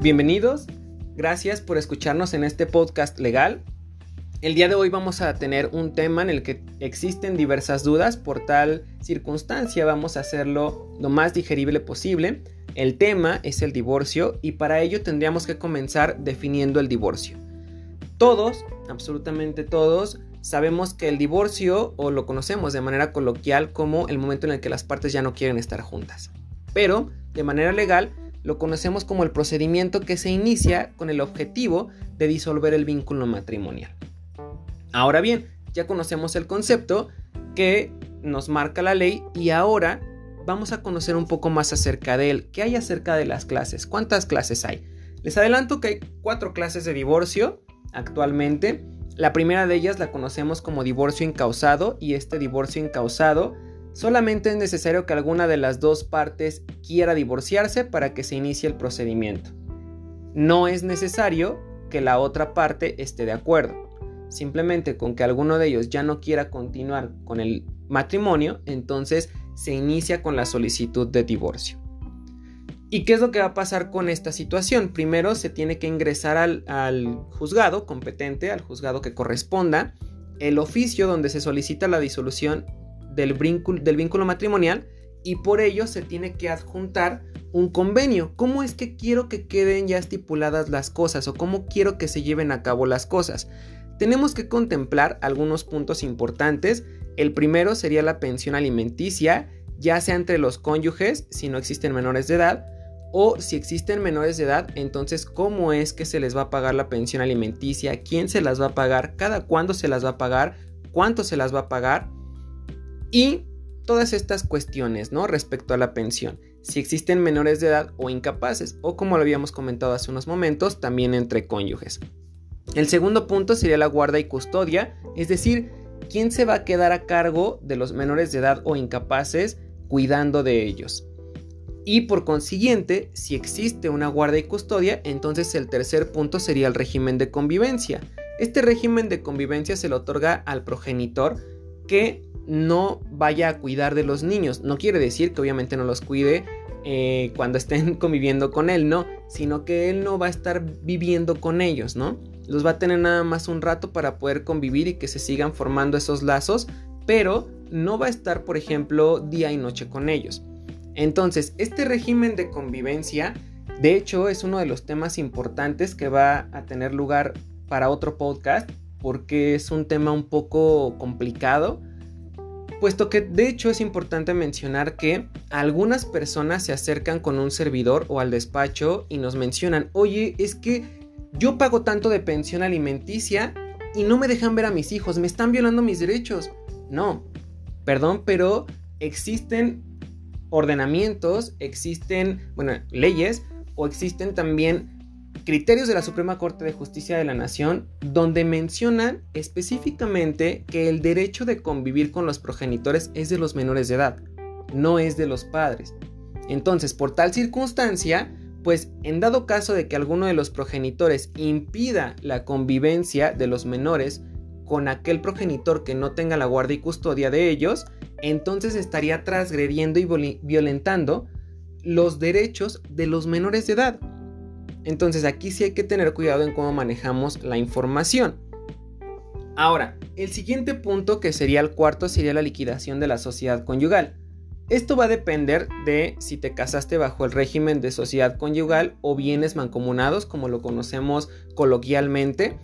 Bienvenidos, gracias por escucharnos en este podcast legal. El día de hoy vamos a tener un tema en el que existen diversas dudas, por tal circunstancia vamos a hacerlo lo más digerible posible. El tema es el divorcio y para ello tendríamos que comenzar definiendo el divorcio. Todos, absolutamente todos, sabemos que el divorcio o lo conocemos de manera coloquial como el momento en el que las partes ya no quieren estar juntas. Pero, de manera legal, lo conocemos como el procedimiento que se inicia con el objetivo de disolver el vínculo matrimonial. Ahora bien, ya conocemos el concepto que nos marca la ley y ahora vamos a conocer un poco más acerca de él. ¿Qué hay acerca de las clases? ¿Cuántas clases hay? Les adelanto que hay cuatro clases de divorcio actualmente. La primera de ellas la conocemos como divorcio incausado y este divorcio incausado solamente es necesario que alguna de las dos partes quiera divorciarse para que se inicie el procedimiento. No es necesario que la otra parte esté de acuerdo. Simplemente con que alguno de ellos ya no quiera continuar con el matrimonio, entonces se inicia con la solicitud de divorcio. ¿Y qué es lo que va a pasar con esta situación? Primero se tiene que ingresar al, juzgado competente, al juzgado que corresponda, el oficio donde se solicita la disolución del vínculo, del vínculo matrimonial y por ello se tiene que adjuntar un convenio. ¿Cómo es que quiero que queden ya estipuladas las cosas o cómo quiero que se lleven a cabo las cosas? Tenemos que contemplar algunos puntos importantes. El primero sería la pensión alimenticia, ya sea entre los cónyuges, si no existen menores de edad, o si existen menores de edad, entonces cómo es que se les va a pagar la pensión alimenticia, quién se las va a pagar, cada cuándo se las va a pagar, cuánto se las va a pagar y todas estas cuestiones, ¿no? Respecto a la pensión, si existen menores de edad o incapaces o como lo habíamos comentado hace unos momentos, también entre cónyuges. El segundo punto sería la guarda y custodia, es decir, quién se va a quedar a cargo de los menores de edad o incapaces cuidando de ellos. Y por consiguiente, si existe una guarda y custodia, entonces el tercer punto sería el régimen de convivencia. Este régimen de convivencia se le otorga al progenitor que no vaya a cuidar de los niños. No quiere decir que obviamente no los cuide eh, cuando estén conviviendo con él, no, sino que él no va a estar viviendo con ellos, ¿no? Los va a tener nada más un rato para poder convivir y que se sigan formando esos lazos, pero no va a estar, por ejemplo, día y noche con ellos. Entonces, este régimen de convivencia, de hecho, es uno de los temas importantes que va a tener lugar para otro podcast, porque es un tema un poco complicado, puesto que de hecho es importante mencionar que algunas personas se acercan con un servidor o al despacho y nos mencionan, oye, es que yo pago tanto de pensión alimenticia y no me dejan ver a mis hijos, me están violando mis derechos. No, perdón, pero existen ordenamientos, existen, bueno, leyes o existen también criterios de la Suprema Corte de Justicia de la Nación donde mencionan específicamente que el derecho de convivir con los progenitores es de los menores de edad, no es de los padres. Entonces, por tal circunstancia, pues en dado caso de que alguno de los progenitores impida la convivencia de los menores con aquel progenitor que no tenga la guardia y custodia de ellos, entonces estaría transgrediendo y violentando los derechos de los menores de edad. Entonces aquí sí hay que tener cuidado en cómo manejamos la información. Ahora, el siguiente punto, que sería el cuarto, sería la liquidación de la sociedad conyugal. Esto va a depender de si te casaste bajo el régimen de sociedad conyugal o bienes mancomunados, como lo conocemos coloquialmente.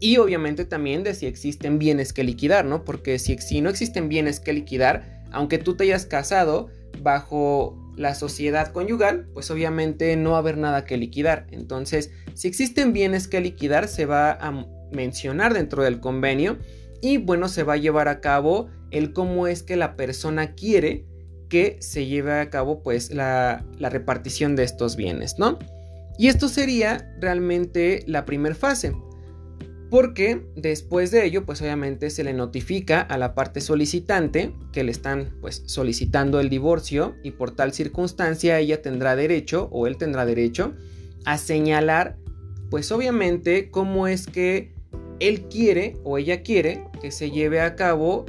Y obviamente también de si existen bienes que liquidar, ¿no? Porque si, si no existen bienes que liquidar, aunque tú te hayas casado bajo la sociedad conyugal, pues obviamente no va a haber nada que liquidar. Entonces, si existen bienes que liquidar, se va a mencionar dentro del convenio y bueno, se va a llevar a cabo el cómo es que la persona quiere que se lleve a cabo pues la, la repartición de estos bienes, ¿no? Y esto sería realmente la primera fase porque después de ello, pues obviamente se le notifica a la parte solicitante que le están pues solicitando el divorcio y por tal circunstancia ella tendrá derecho o él tendrá derecho a señalar pues obviamente cómo es que él quiere o ella quiere que se lleve a cabo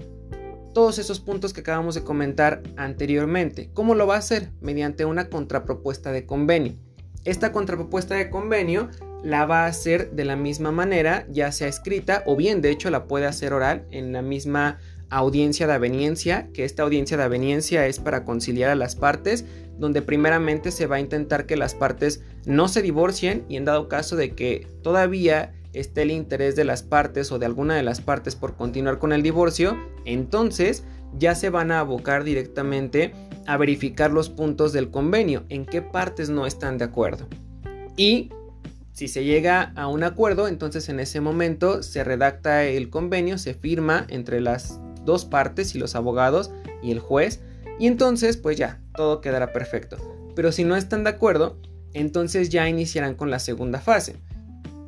todos esos puntos que acabamos de comentar anteriormente. ¿Cómo lo va a hacer? Mediante una contrapropuesta de convenio. esta contrapropuesta de convenio la va a hacer de la misma manera, ya sea escrita o bien de hecho la puede hacer oral en la misma audiencia de aveniencia, que esta audiencia de aveniencia es para conciliar a las partes, donde primeramente se va a intentar que las partes no se divorcien y en dado caso de que todavía esté el interés de las partes o de alguna de las partes por continuar con el divorcio, entonces ya se van a abocar directamente a verificar los puntos del convenio, en qué partes no están de acuerdo. Y si se llega a un acuerdo, entonces en ese momento se redacta el convenio, se firma entre las dos partes y los abogados y el juez, y entonces pues ya, todo quedará perfecto. Pero si no están de acuerdo, entonces ya iniciarán con la segunda fase.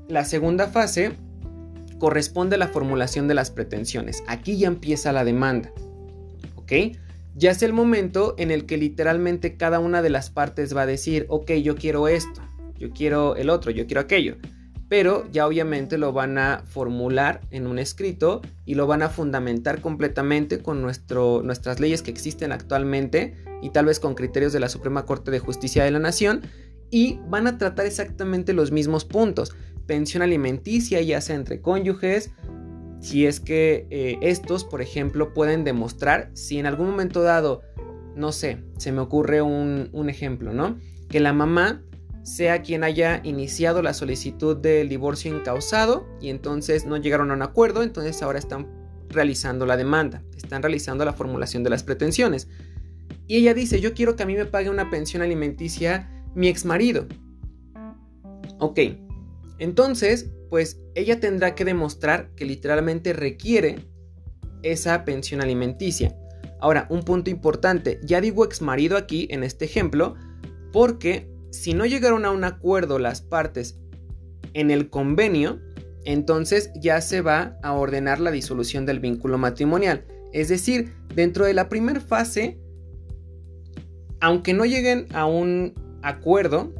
La segunda fase corresponde a la formulación de las pretensiones. Aquí ya empieza la demanda. ¿Ok? Ya es el momento en el que literalmente cada una de las partes va a decir, ok, yo quiero esto, yo quiero el otro, yo quiero aquello. Pero ya obviamente lo van a formular en un escrito y lo van a fundamentar completamente con nuestro, nuestras leyes que existen actualmente y tal vez con criterios de la Suprema Corte de Justicia de la Nación y van a tratar exactamente los mismos puntos. Pensión alimenticia, ya sea entre cónyuges, si es que eh, estos, por ejemplo, pueden demostrar si en algún momento dado, no sé, se me ocurre un, un ejemplo, ¿no? Que la mamá sea quien haya iniciado la solicitud del divorcio incausado y entonces no llegaron a un acuerdo, entonces ahora están realizando la demanda, están realizando la formulación de las pretensiones. Y ella dice, yo quiero que a mí me pague una pensión alimenticia mi ex marido. Ok, entonces pues ella tendrá que demostrar que literalmente requiere esa pensión alimenticia. Ahora, un punto importante, ya digo ex marido aquí en este ejemplo, porque si no llegaron a un acuerdo las partes en el convenio, entonces ya se va a ordenar la disolución del vínculo matrimonial. Es decir, dentro de la primera fase, aunque no lleguen a un acuerdo,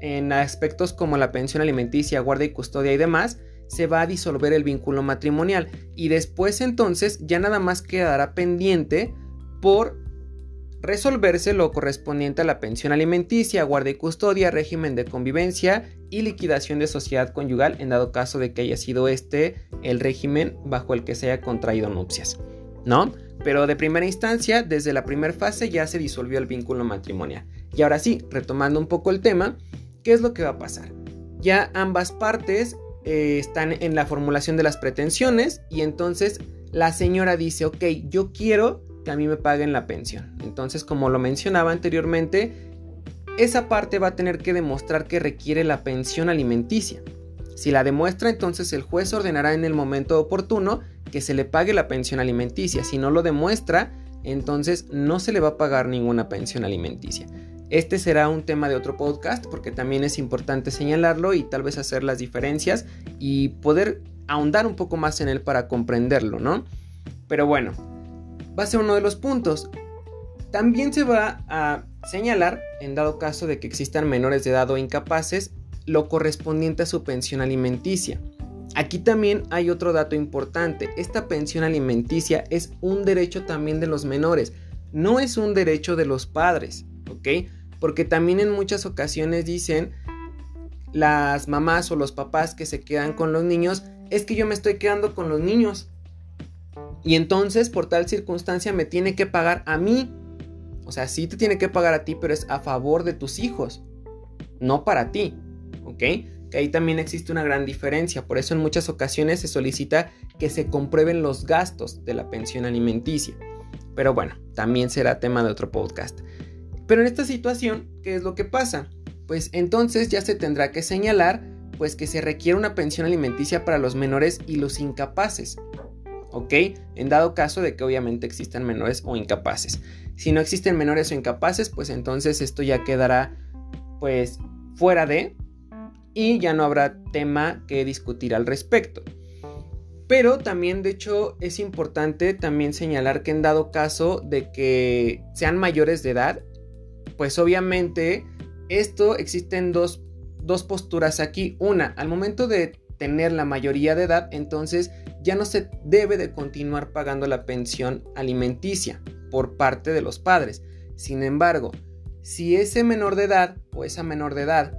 en aspectos como la pensión alimenticia, guarda y custodia y demás, se va a disolver el vínculo matrimonial y después entonces ya nada más quedará pendiente por resolverse lo correspondiente a la pensión alimenticia, guarda y custodia, régimen de convivencia y liquidación de sociedad conyugal en dado caso de que haya sido este el régimen bajo el que se haya contraído nupcias, ¿no? Pero de primera instancia, desde la primera fase ya se disolvió el vínculo matrimonial. Y ahora sí, retomando un poco el tema, ¿Qué es lo que va a pasar? Ya ambas partes eh, están en la formulación de las pretensiones y entonces la señora dice, ok, yo quiero que a mí me paguen la pensión. Entonces, como lo mencionaba anteriormente, esa parte va a tener que demostrar que requiere la pensión alimenticia. Si la demuestra, entonces el juez ordenará en el momento oportuno que se le pague la pensión alimenticia. Si no lo demuestra, entonces no se le va a pagar ninguna pensión alimenticia. Este será un tema de otro podcast porque también es importante señalarlo y tal vez hacer las diferencias y poder ahondar un poco más en él para comprenderlo, ¿no? Pero bueno, va a ser uno de los puntos. También se va a señalar, en dado caso de que existan menores de edad o incapaces, lo correspondiente a su pensión alimenticia. Aquí también hay otro dato importante. Esta pensión alimenticia es un derecho también de los menores, no es un derecho de los padres, ¿ok? Porque también en muchas ocasiones dicen las mamás o los papás que se quedan con los niños, es que yo me estoy quedando con los niños. Y entonces por tal circunstancia me tiene que pagar a mí. O sea, sí te tiene que pagar a ti, pero es a favor de tus hijos, no para ti. ¿Ok? Que ahí también existe una gran diferencia. Por eso en muchas ocasiones se solicita que se comprueben los gastos de la pensión alimenticia. Pero bueno, también será tema de otro podcast. Pero en esta situación, ¿qué es lo que pasa? Pues entonces ya se tendrá que señalar pues que se requiere una pensión alimenticia para los menores y los incapaces. ¿Ok? En dado caso de que obviamente existan menores o incapaces. Si no existen menores o incapaces, pues entonces esto ya quedará pues fuera de y ya no habrá tema que discutir al respecto. Pero también, de hecho, es importante también señalar que en dado caso de que sean mayores de edad, pues obviamente esto existen dos, dos posturas aquí. Una, al momento de tener la mayoría de edad, entonces ya no se debe de continuar pagando la pensión alimenticia por parte de los padres. Sin embargo, si ese menor de edad o esa menor de edad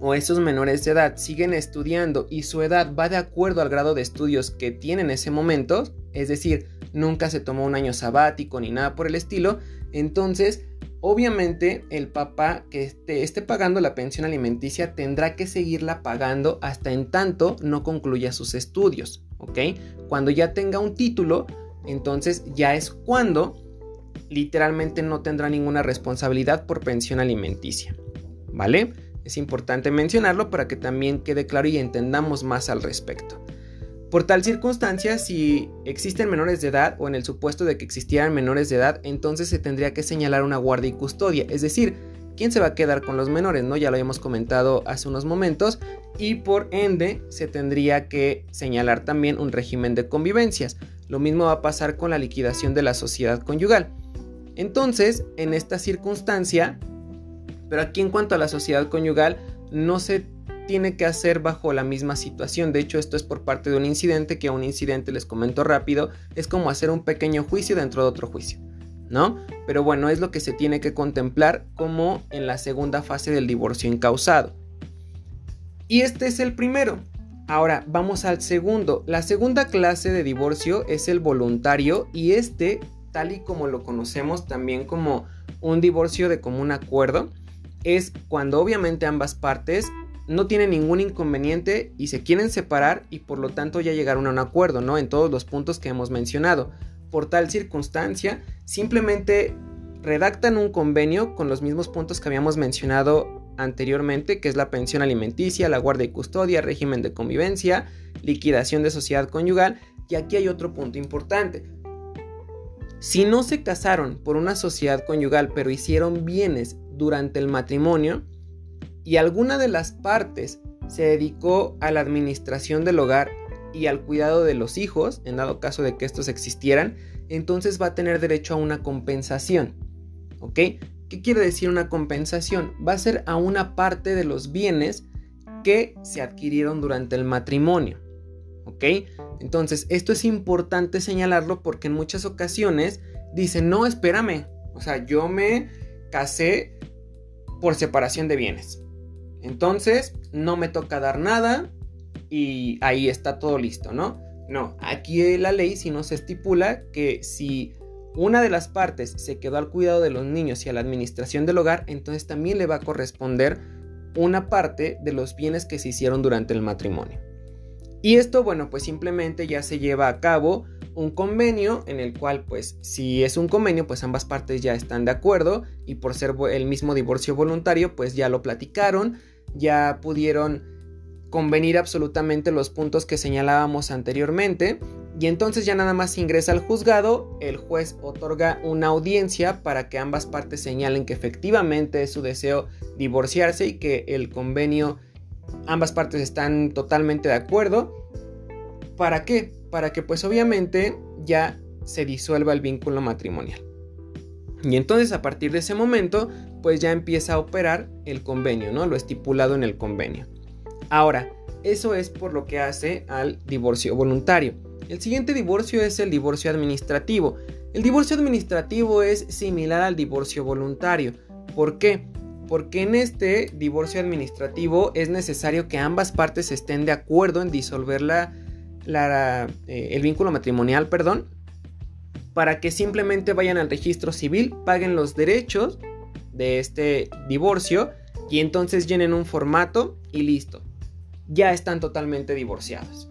o esos menores de edad siguen estudiando y su edad va de acuerdo al grado de estudios que tienen en ese momento, es decir, nunca se tomó un año sabático ni nada por el estilo, entonces obviamente el papá que esté, esté, pagando la pensión alimenticia tendrá que seguirla pagando hasta en tanto no concluya sus estudios, ¿ok? Cuando ya tenga un título, entonces ya es cuando literalmente no tendrá ninguna responsabilidad por pensión alimenticia, ¿vale? Es importante mencionarlo para que también quede claro y entendamos más al respecto. Por tal circunstancia, si existen menores de edad o en el supuesto de que existieran menores de edad, entonces se tendría que señalar una guardia y custodia, es decir, quién se va a quedar con los menores, ¿no? Ya lo habíamos comentado hace unos momentos y por ende se tendría que señalar también un régimen de convivencias. Lo mismo va a pasar con la liquidación de la sociedad conyugal. Entonces, en esta circunstancia, pero aquí en cuanto a la sociedad conyugal, no se tiene que hacer bajo la misma situación. De hecho, esto es por parte de un incidente, que un incidente, les comento rápido, es como hacer un pequeño juicio dentro de otro juicio, Pero bueno, es lo que se tiene que contemplar como en la segunda fase del divorcio incausado. Y este es el primero. Ahora vamos al segundo. La segunda clase de divorcio es el voluntario y este, tal y como lo conocemos también como un divorcio de común acuerdo, es cuando obviamente ambas partes no tienen ningún inconveniente y se quieren separar y por lo tanto ya llegaron a un acuerdo, ¿no? En todos los puntos que hemos mencionado. Por tal circunstancia, simplemente redactan un convenio con los mismos puntos que habíamos mencionado anteriormente, que es la pensión alimenticia, la guardia y custodia, régimen de convivencia, liquidación de sociedad conyugal, y aquí hay otro punto importante. Si no se casaron por una sociedad conyugal, pero hicieron bienes durante el matrimonio, y alguna de las partes se dedicó a la administración del hogar y al cuidado de los hijos, en dado caso de que estos existieran, entonces va a tener derecho a una compensación. ¿Ok? ¿Qué quiere decir una compensación? Va a ser a una parte de los bienes que se adquirieron durante el matrimonio. ¿Ok? Entonces, esto es importante señalarlo porque en muchas ocasiones dicen, no, espérame, o sea, yo me casé por separación de bienes. Entonces, no me toca dar nada y ahí está todo listo, ¿no? No, aquí la ley sí nos estipula que si una de las partes se quedó al cuidado de los niños y a la administración del hogar, entonces también le va a corresponder una parte de los bienes que se hicieron durante el matrimonio. Y esto, bueno, pues simplemente ya se lleva a cabo un convenio en el cual, pues, si es un convenio, pues ambas partes ya están de acuerdo y por ser el mismo divorcio voluntario, pues ya lo platicaron, ya pudieron convenir absolutamente los puntos que señalábamos anteriormente y entonces ya nada más ingresa al juzgado, el juez otorga una audiencia para que ambas partes señalen que efectivamente es su deseo divorciarse y que el convenio ambas partes están totalmente de acuerdo. ¿Para qué? Para que pues obviamente ya se disuelva el vínculo matrimonial. Y entonces a partir de ese momento pues ya empieza a operar el convenio, ¿no? Lo estipulado en el convenio. Ahora, eso es por lo que hace al divorcio voluntario. El siguiente divorcio es el divorcio administrativo. El divorcio administrativo es similar al divorcio voluntario. ¿Por qué? Porque en este divorcio administrativo es necesario que ambas partes estén de acuerdo en disolver la, eh, el vínculo matrimonial, perdón, para que simplemente vayan al registro civil, paguen los derechos de este divorcio y entonces llenen un formato y listo. Ya están totalmente divorciados.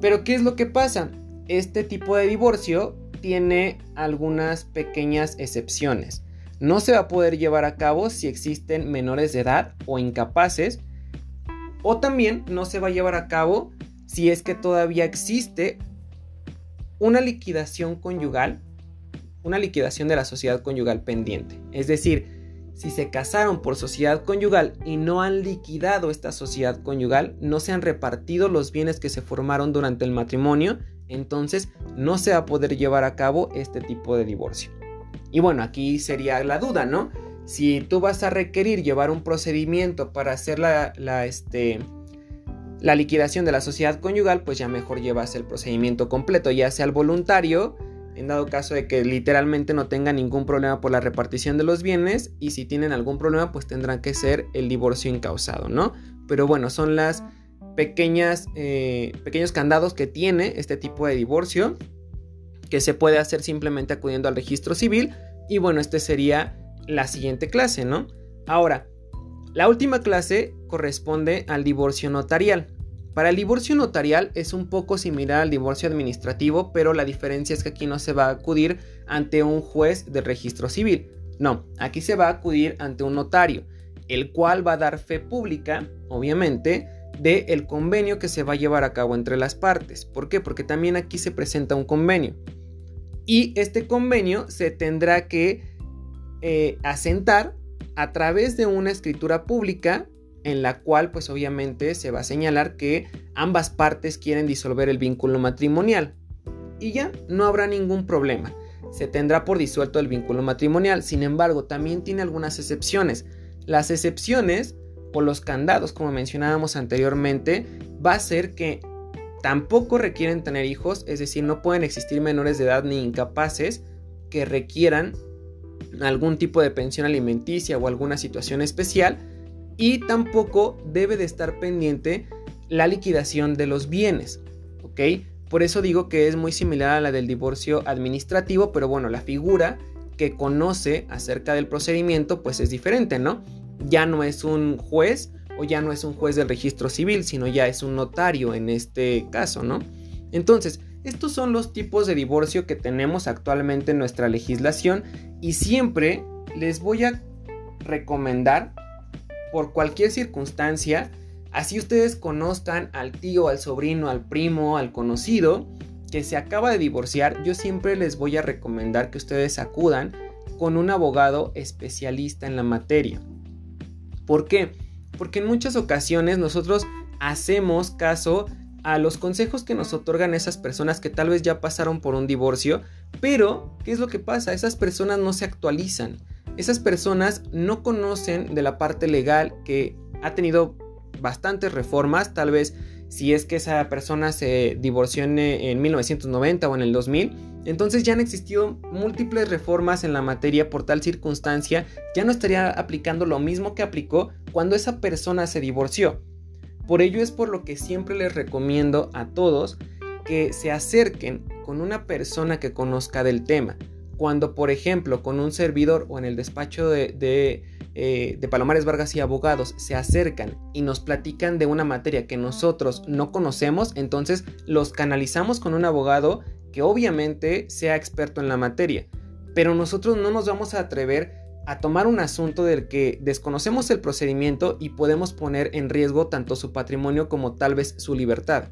Pero ¿qué es lo que pasa? Este tipo de divorcio tiene algunas pequeñas excepciones. No se va a poder llevar a cabo si existen menores de edad o incapaces. O también no se va a llevar a cabo si es que todavía existe una liquidación conyugal, una liquidación de la sociedad conyugal pendiente. Es decir, si se casaron por sociedad conyugal y no han liquidado esta sociedad conyugal, no se han repartido los bienes que se formaron durante el matrimonio, entonces no se va a poder llevar a cabo este tipo de divorcio. Y bueno, aquí sería la duda, ¿no? Si tú vas a requerir llevar un procedimiento para hacer la, este, la liquidación de la sociedad conyugal, pues ya mejor llevas el procedimiento completo, ya sea el voluntario, en dado caso de que literalmente no tengan ningún problema por la repartición de los bienes y si tienen algún problema pues tendrán que ser el divorcio incausado, ¿no? Pero bueno, son las pequeñas, eh, pequeños candados que tiene este tipo de divorcio que se puede hacer simplemente acudiendo al registro civil y bueno, este sería la siguiente clase, ¿no? Ahora, la última clase corresponde al divorcio notarial. Para el divorcio notarial es un poco similar al divorcio administrativo, pero la diferencia es que aquí no se va a acudir ante un juez del registro civil. No, aquí se va a acudir ante un notario, el cual va a dar fe pública, obviamente, del el convenio que se va a llevar a cabo entre las partes. ¿Por qué? Porque también aquí se presenta un convenio. Y este convenio se tendrá que eh, asentar a través de una escritura pública en la cual pues obviamente se va a señalar que ambas partes quieren disolver el vínculo matrimonial. Y ya no habrá ningún problema. Se tendrá por disuelto el vínculo matrimonial. Sin embargo, también tiene algunas excepciones. Las excepciones o los candados, como mencionábamos anteriormente, va a ser que tampoco requieren tener hijos, es decir, no pueden existir menores de edad ni incapaces que requieran algún tipo de pensión alimenticia o alguna situación especial y tampoco debe de estar pendiente la liquidación de los bienes, ¿ok? Por eso digo que es muy similar a la del divorcio administrativo, pero bueno, la figura que conoce acerca del procedimiento pues es diferente, ¿no? Ya no es un juez o ya no es un juez del registro civil, sino ya es un notario en este caso, ¿no? Entonces, estos son los tipos de divorcio que tenemos actualmente en nuestra legislación y siempre les voy a recomendar por cualquier circunstancia, así ustedes conozcan al tío, al sobrino, al primo, al conocido que se acaba de divorciar, yo siempre les voy a recomendar que ustedes acudan con un abogado especialista en la materia. ¿Por qué? Porque en muchas ocasiones nosotros hacemos caso a los consejos que nos otorgan esas personas que tal vez ya pasaron por un divorcio, pero ¿qué es lo que pasa? Esas personas no se actualizan. Esas personas no conocen de la parte legal que ha tenido bastantes reformas, tal vez si es que esa persona se divorció en, en 1990 o en el 2000, entonces ya han existido múltiples reformas en la materia por tal circunstancia, ya no estaría aplicando lo mismo que aplicó cuando esa persona se divorció. Por ello es por lo que siempre les recomiendo a todos que se acerquen con una persona que conozca del tema. Cuando, por ejemplo, con un servidor o en el despacho de, eh, de, Palomares Vargas y abogados se acercan y nos platican de una materia que nosotros no conocemos, entonces los canalizamos con un abogado que obviamente sea experto en la materia. Pero nosotros no nos vamos a atrever a tomar un asunto del que desconocemos el procedimiento y podemos poner en riesgo tanto su patrimonio como tal vez su libertad.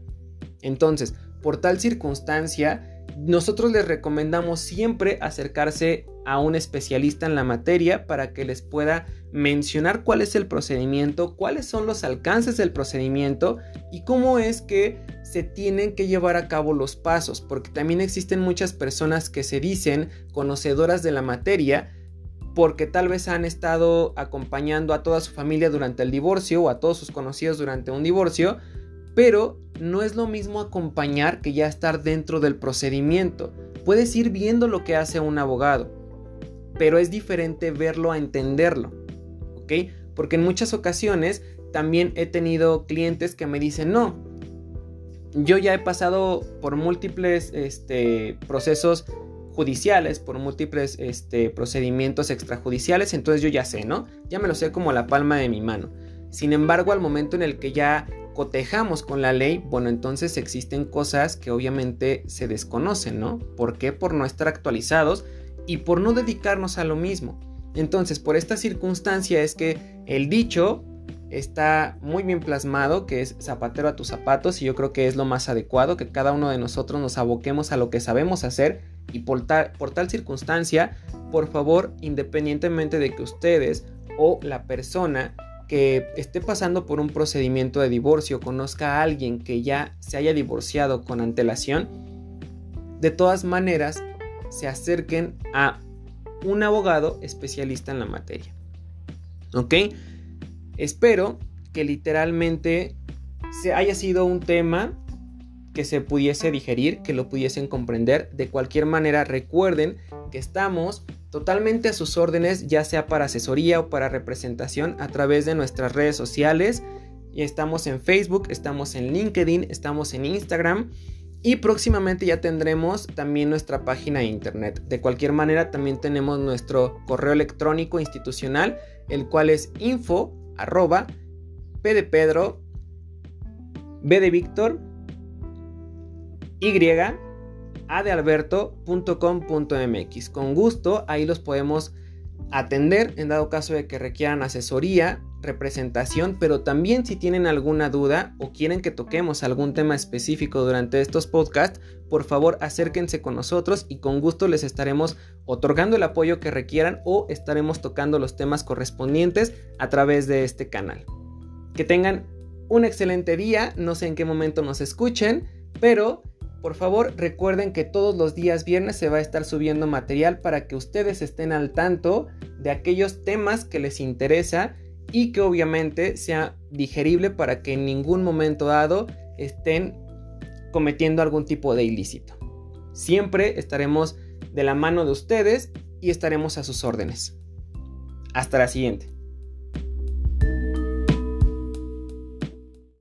Entonces, por tal circunstancia, nosotros les recomendamos siempre acercarse a un especialista en la materia para que les pueda mencionar cuál es el procedimiento, cuáles son los alcances del procedimiento y cómo es que se tienen que llevar a cabo los pasos, porque también existen muchas personas que se dicen conocedoras de la materia, porque tal vez han estado acompañando a toda su familia durante el divorcio o a todos sus conocidos durante un divorcio, pero no es lo mismo acompañar que ya estar dentro del procedimiento. Puedes ir viendo lo que hace un abogado, pero es diferente verlo a entenderlo, ¿ok? Porque en muchas ocasiones también he tenido clientes que me dicen, no, yo ya he pasado por múltiples este, procesos judiciales, por múltiples este, procedimientos extrajudiciales, entonces yo ya sé, ¿no? Ya me lo sé como la palma de mi mano. Sin embargo, al momento en el que ya cotejamos con la ley, bueno, entonces existen cosas que obviamente se desconocen, ¿no? ¿Por qué? Por no estar actualizados y por no dedicarnos a lo mismo. Entonces, por esta circunstancia es que el dicho está muy bien plasmado, que es zapatero a tus zapatos, y yo creo que es lo más adecuado, que cada uno de nosotros nos aboquemos a lo que sabemos hacer y por tal, por tal circunstancia, por favor, independientemente de que ustedes o la persona que esté pasando por un procedimiento de divorcio conozca a alguien que ya se haya divorciado con antelación, de todas maneras se acerquen a un abogado especialista en la materia. ¿Ok? Espero que literalmente se haya sido un tema que se pudiese digerir, que lo pudiesen comprender. De cualquier manera, recuerden que estamos totalmente a sus órdenes, ya sea para asesoría o para representación a través de nuestras redes sociales. Y estamos en Facebook, estamos en LinkedIn, estamos en Instagram. Y próximamente ya tendremos también nuestra página de internet. De cualquier manera, también tenemos nuestro correo electrónico institucional, el cual es info arroba p de Pedro, de Víctor, y a de alberto.com.mx. Con gusto, ahí los podemos atender en dado caso de que requieran asesoría, representación, pero también si tienen alguna duda o quieren que toquemos algún tema específico durante estos podcasts, por favor acérquense con nosotros y con gusto les estaremos otorgando el apoyo que requieran o estaremos tocando los temas correspondientes a través de este canal. Que tengan un excelente día, no sé en qué momento nos escuchen, pero por favor, recuerden que todos los días viernes se va a estar subiendo material para que ustedes estén al tanto de aquellos temas que les interesa y que obviamente sea digerible para que en ningún momento dado estén cometiendo algún tipo de ilícito. Siempre estaremos de la mano de ustedes y estaremos a sus órdenes. Hasta la siguiente.